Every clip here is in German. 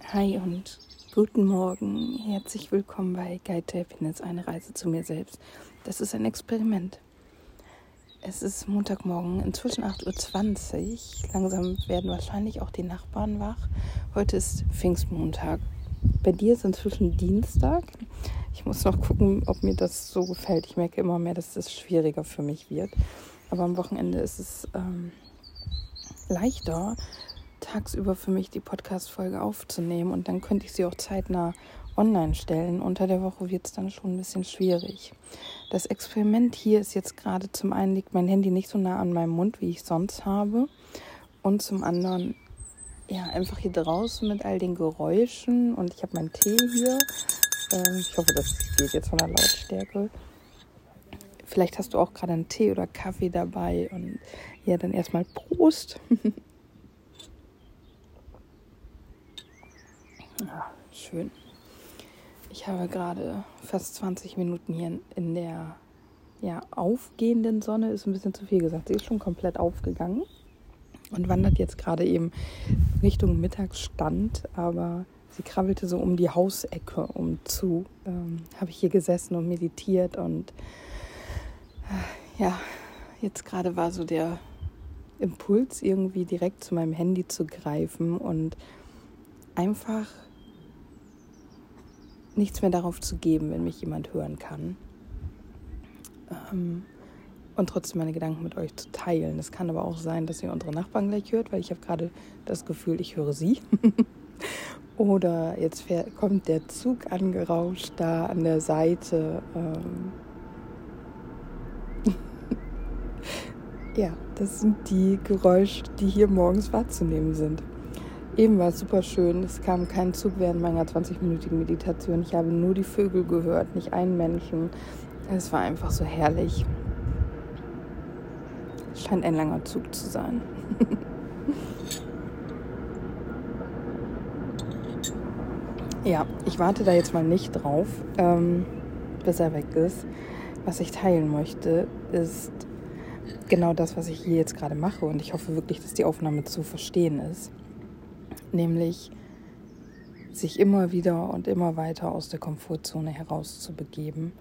Hi und guten Morgen. Herzlich willkommen bei Guide Happiness, eine Reise zu mir selbst. Das ist ein Experiment. Es ist Montagmorgen, inzwischen 8.20 Uhr. Langsam werden wahrscheinlich auch die Nachbarn wach. Heute ist Pfingstmontag. Bei dir ist inzwischen Dienstag. Ich muss noch gucken, ob mir das so gefällt. Ich merke immer mehr, dass das schwieriger für mich wird. Aber am Wochenende ist es ähm, leichter, tagsüber für mich die Podcast-Folge aufzunehmen und dann könnte ich sie auch zeitnah online stellen. Unter der Woche wird es dann schon ein bisschen schwierig. Das Experiment hier ist jetzt gerade zum einen liegt mein Handy nicht so nah an meinem Mund, wie ich sonst habe. Und zum anderen, ja, einfach hier draußen mit all den Geräuschen. Und ich habe meinen Tee hier. Ähm, ich hoffe, das geht jetzt von der Lautstärke. Vielleicht hast du auch gerade einen Tee oder Kaffee dabei. Und ja, dann erstmal Prost. ja, schön. Ich habe gerade fast 20 Minuten hier in der ja, aufgehenden Sonne, ist ein bisschen zu viel gesagt. Sie ist schon komplett aufgegangen und wandert jetzt gerade eben Richtung Mittagsstand, aber sie krabbelte so um die Hausecke um zu. Ähm, habe ich hier gesessen und meditiert und äh, ja, jetzt gerade war so der Impuls, irgendwie direkt zu meinem Handy zu greifen und einfach nichts mehr darauf zu geben, wenn mich jemand hören kann. Ähm, und trotzdem meine Gedanken mit euch zu teilen. Es kann aber auch sein, dass ihr unsere Nachbarn gleich hört, weil ich habe gerade das Gefühl, ich höre sie. Oder jetzt fährt, kommt der Zug angerauscht da an der Seite. Ähm ja, das sind die Geräusche, die hier morgens wahrzunehmen sind. Eben war es super schön. Es kam kein Zug während meiner 20-minütigen Meditation. Ich habe nur die Vögel gehört, nicht einen Menschen. Es war einfach so herrlich. Scheint ein langer Zug zu sein. ja, ich warte da jetzt mal nicht drauf, ähm, bis er weg ist. Was ich teilen möchte, ist genau das, was ich hier jetzt gerade mache. Und ich hoffe wirklich, dass die Aufnahme zu verstehen ist nämlich sich immer wieder und immer weiter aus der Komfortzone herauszubegeben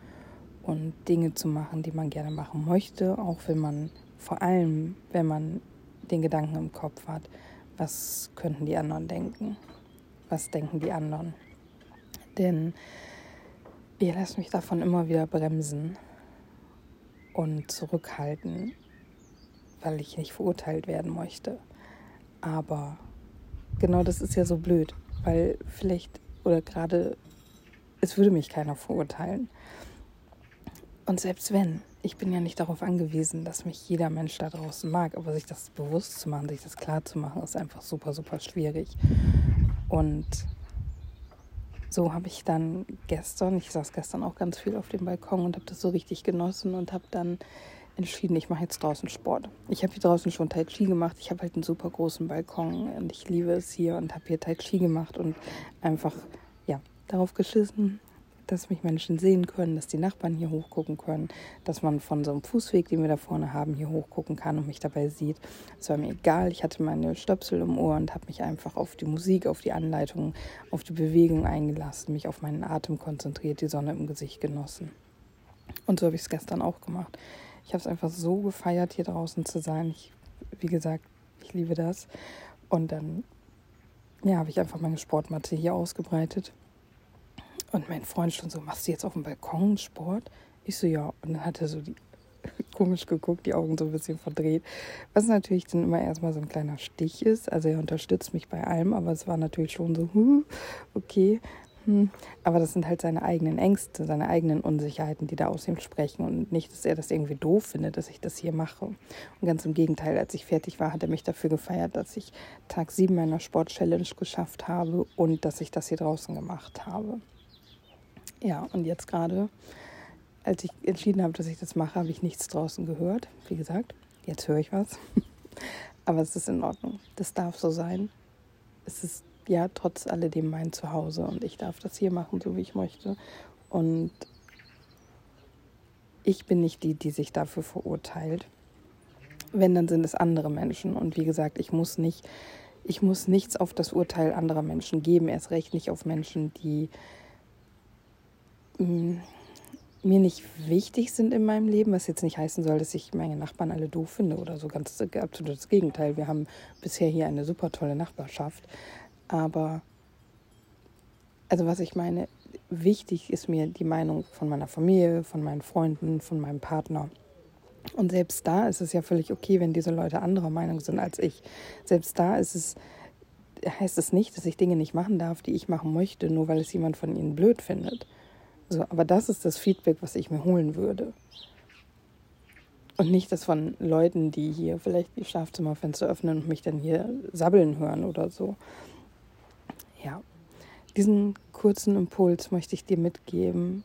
und Dinge zu machen, die man gerne machen möchte, auch wenn man vor allem, wenn man den Gedanken im Kopf hat, was könnten die anderen denken? Was denken die anderen? Denn ihr lasst mich davon immer wieder bremsen und zurückhalten, weil ich nicht verurteilt werden möchte. Aber genau das ist ja so blöd, weil vielleicht oder gerade es würde mich keiner verurteilen. Und selbst wenn, ich bin ja nicht darauf angewiesen, dass mich jeder Mensch da draußen mag, aber sich das bewusst zu machen, sich das klar zu machen, ist einfach super, super schwierig. Und so habe ich dann gestern, ich saß gestern auch ganz viel auf dem Balkon und habe das so richtig genossen und habe dann entschieden, ich mache jetzt draußen Sport. Ich habe hier draußen schon Tai Chi gemacht. Ich habe halt einen super großen Balkon und ich liebe es hier und habe hier Tai Chi gemacht und einfach ja darauf geschissen, dass mich Menschen sehen können, dass die Nachbarn hier hochgucken können, dass man von so einem Fußweg, den wir da vorne haben, hier hochgucken kann und mich dabei sieht. Es war mir egal. Ich hatte meine Stöpsel im Ohr und habe mich einfach auf die Musik, auf die Anleitung, auf die Bewegung eingelassen, mich auf meinen Atem konzentriert, die Sonne im Gesicht genossen. Und so habe ich es gestern auch gemacht. Ich habe es einfach so gefeiert, hier draußen zu sein. Ich, wie gesagt, ich liebe das. Und dann ja, habe ich einfach meine Sportmatte hier ausgebreitet. Und mein Freund schon so, machst du jetzt auf dem Balkon Sport? Ich so, ja. Und dann hat er so die komisch geguckt, die Augen so ein bisschen verdreht. Was natürlich dann immer erstmal so ein kleiner Stich ist. Also er unterstützt mich bei allem, aber es war natürlich schon so, huh, okay. Hm. Aber das sind halt seine eigenen Ängste, seine eigenen Unsicherheiten, die da aus ihm sprechen. Und nicht, dass er das irgendwie doof findet, dass ich das hier mache. Und ganz im Gegenteil, als ich fertig war, hat er mich dafür gefeiert, dass ich Tag 7 meiner Sport-Challenge geschafft habe und dass ich das hier draußen gemacht habe. Ja, und jetzt gerade, als ich entschieden habe, dass ich das mache, habe ich nichts draußen gehört. Wie gesagt, jetzt höre ich was. Aber es ist in Ordnung. Das darf so sein. Es ist ja trotz alledem mein Zuhause und ich darf das hier machen, so wie ich möchte. Und ich bin nicht die, die sich dafür verurteilt. Wenn, dann sind es andere Menschen. Und wie gesagt, ich muss nicht Ich muss nichts auf das Urteil anderer Menschen geben, erst recht nicht auf Menschen, die mm, mir nicht wichtig sind in meinem Leben, was jetzt nicht heißen soll, dass ich meine Nachbarn alle doof finde oder so. Ganz absolut das Gegenteil. Wir haben bisher hier eine super tolle Nachbarschaft. Aber, also was ich meine, wichtig ist mir die Meinung von meiner Familie, von meinen Freunden, von meinem Partner. Und selbst da ist es ja völlig okay, wenn diese Leute anderer Meinung sind als ich. Selbst da ist es, heißt es nicht, dass ich Dinge nicht machen darf, die ich machen möchte, nur weil es jemand von ihnen blöd findet. So, aber das ist das Feedback, was ich mir holen würde. Und nicht das von Leuten, die hier vielleicht die Schlafzimmerfenster öffnen und mich dann hier sabbeln hören oder so. Ja, diesen kurzen Impuls möchte ich dir mitgeben,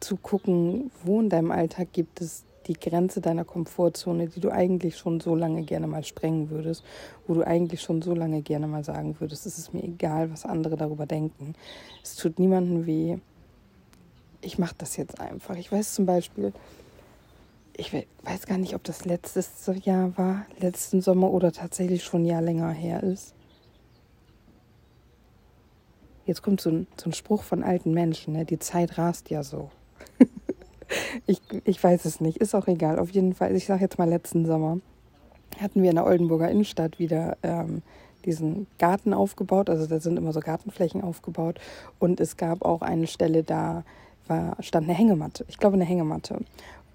zu gucken, wo in deinem Alltag gibt es die Grenze deiner Komfortzone, die du eigentlich schon so lange gerne mal sprengen würdest, wo du eigentlich schon so lange gerne mal sagen würdest, es ist mir egal, was andere darüber denken. Es tut niemandem weh, ich mache das jetzt einfach. Ich weiß zum Beispiel, ich weiß gar nicht, ob das letztes Jahr war, letzten Sommer oder tatsächlich schon ein Jahr länger her ist. Jetzt kommt so ein, so ein Spruch von alten Menschen, ne? die Zeit rast ja so. ich, ich weiß es nicht, ist auch egal. Auf jeden Fall, ich sage jetzt mal letzten Sommer, hatten wir in der Oldenburger Innenstadt wieder ähm, diesen Garten aufgebaut. Also da sind immer so Gartenflächen aufgebaut. Und es gab auch eine Stelle, da war, stand eine Hängematte. Ich glaube, eine Hängematte.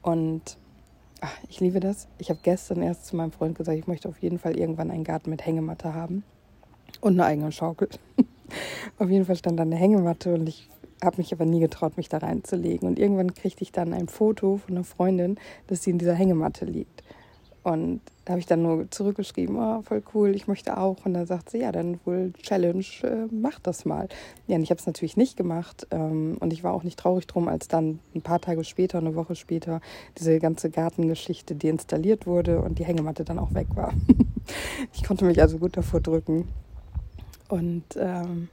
Und ach, ich liebe das. Ich habe gestern erst zu meinem Freund gesagt, ich möchte auf jeden Fall irgendwann einen Garten mit Hängematte haben. Und eine eigene Schaukel. auf jeden Fall stand da eine Hängematte und ich habe mich aber nie getraut, mich da reinzulegen. Und irgendwann kriegte ich dann ein Foto von einer Freundin, dass sie in dieser Hängematte liegt. Und da habe ich dann nur zurückgeschrieben, oh, voll cool, ich möchte auch. Und dann sagt sie, ja, dann wohl Challenge, äh, mach das mal. Ja, und ich habe es natürlich nicht gemacht. Ähm, und ich war auch nicht traurig drum, als dann ein paar Tage später, eine Woche später, diese ganze Gartengeschichte deinstalliert wurde und die Hängematte dann auch weg war. ich konnte mich also gut davor drücken. Und ähm,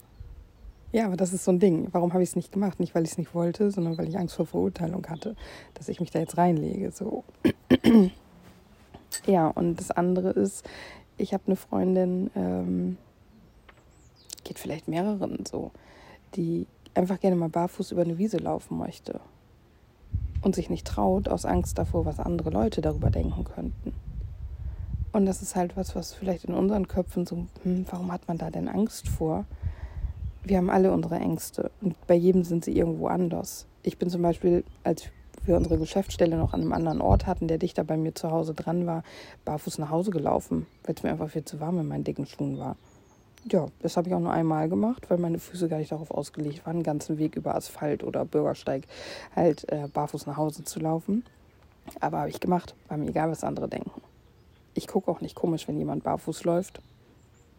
ja, aber das ist so ein Ding. Warum habe ich es nicht gemacht? Nicht, weil ich es nicht wollte, sondern weil ich Angst vor Verurteilung hatte, dass ich mich da jetzt reinlege. So. Ja, und das andere ist, ich habe eine Freundin, ähm, geht vielleicht mehreren so, die einfach gerne mal barfuß über eine Wiese laufen möchte und sich nicht traut aus Angst davor, was andere Leute darüber denken könnten. Und das ist halt was, was vielleicht in unseren Köpfen so, hm, warum hat man da denn Angst vor? Wir haben alle unsere Ängste und bei jedem sind sie irgendwo anders. Ich bin zum Beispiel, als wir unsere Geschäftsstelle noch an einem anderen Ort hatten, der dichter bei mir zu Hause dran war, barfuß nach Hause gelaufen, weil es mir einfach viel zu warm in meinen dicken Schuhen war. Ja, das habe ich auch nur einmal gemacht, weil meine Füße gar nicht darauf ausgelegt waren, den ganzen Weg über Asphalt oder Bürgersteig halt äh, barfuß nach Hause zu laufen. Aber habe ich gemacht, war mir egal, was andere denken. Ich gucke auch nicht komisch, wenn jemand barfuß läuft.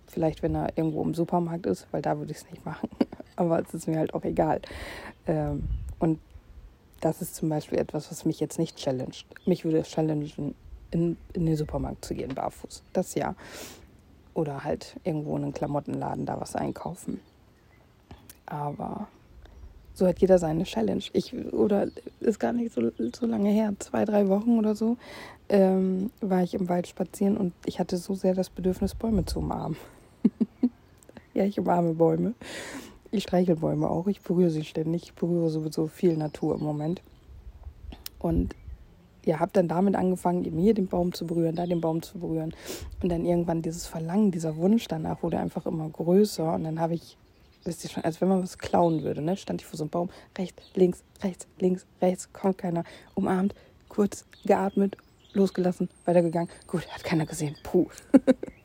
Vielleicht, wenn er irgendwo im Supermarkt ist, weil da würde ich es nicht machen. Aber es ist mir halt auch egal. Ähm, und das ist zum Beispiel etwas, was mich jetzt nicht challenged. Mich würde es challengen, in, in den Supermarkt zu gehen, barfuß. Das ja. Oder halt irgendwo in einen Klamottenladen da was einkaufen. Aber so hat jeder seine Challenge. Ich, oder ist gar nicht so, so lange her, zwei, drei Wochen oder so, ähm, war ich im Wald spazieren und ich hatte so sehr das Bedürfnis, Bäume zu umarmen. ja, ich umarme Bäume. Ich streichel Bäume auch, ich berühre sie ständig, ich berühre sowieso viel Natur im Moment. Und ja, habe dann damit angefangen, eben hier den Baum zu berühren, da den Baum zu berühren. Und dann irgendwann dieses Verlangen, dieser Wunsch danach wurde einfach immer größer. Und dann habe ich, wisst ihr schon, als wenn man was klauen würde, ne? stand ich vor so einem Baum, rechts, links, rechts, links, rechts, kommt keiner, umarmt, kurz geatmet, losgelassen, weitergegangen. Gut, hat keiner gesehen, puh.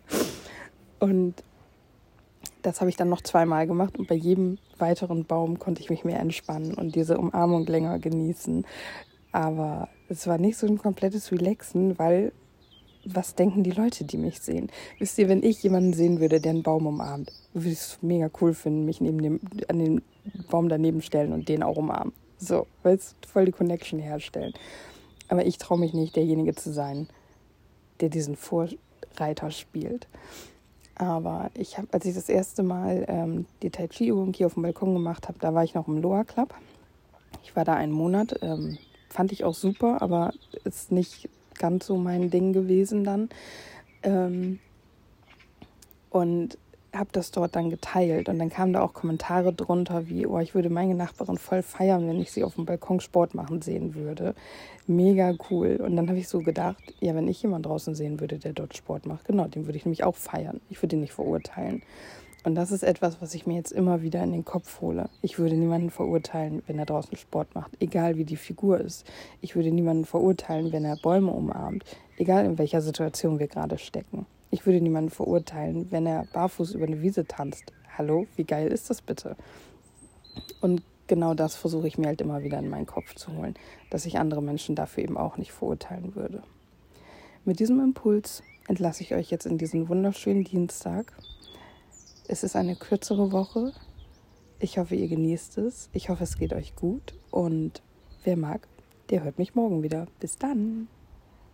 und das habe ich dann noch zweimal gemacht und bei jedem weiteren Baum konnte ich mich mehr entspannen und diese Umarmung länger genießen. Aber es war nicht so ein komplettes Relaxen, weil was denken die Leute, die mich sehen? Wisst ihr, wenn ich jemanden sehen würde, der einen Baum umarmt, würde ich es mega cool finden, mich neben dem, an den Baum daneben stellen und den auch umarmen. So, weil es voll die Connection herstellen. Aber ich traue mich nicht, derjenige zu sein, der diesen Vorreiter spielt. Aber ich habe, als ich das erste Mal ähm, die Tai Chi-Übung hier auf dem Balkon gemacht habe, da war ich noch im Loa Club. Ich war da einen Monat, ähm, fand ich auch super, aber ist nicht ganz so mein Ding gewesen dann. Ähm, Und habe das dort dann geteilt und dann kamen da auch Kommentare drunter wie, oh, ich würde meine Nachbarin voll feiern, wenn ich sie auf dem Balkon Sport machen sehen würde. Mega cool. Und dann habe ich so gedacht, ja, wenn ich jemanden draußen sehen würde, der dort Sport macht, genau, den würde ich nämlich auch feiern. Ich würde ihn nicht verurteilen. Und das ist etwas, was ich mir jetzt immer wieder in den Kopf hole. Ich würde niemanden verurteilen, wenn er draußen Sport macht, egal wie die Figur ist. Ich würde niemanden verurteilen, wenn er Bäume umarmt, egal in welcher Situation wir gerade stecken. Ich würde niemanden verurteilen, wenn er barfuß über eine Wiese tanzt. Hallo, wie geil ist das bitte? Und genau das versuche ich mir halt immer wieder in meinen Kopf zu holen, dass ich andere Menschen dafür eben auch nicht verurteilen würde. Mit diesem Impuls entlasse ich euch jetzt in diesen wunderschönen Dienstag. Es ist eine kürzere Woche. Ich hoffe, ihr genießt es. Ich hoffe, es geht euch gut. Und wer mag, der hört mich morgen wieder. Bis dann.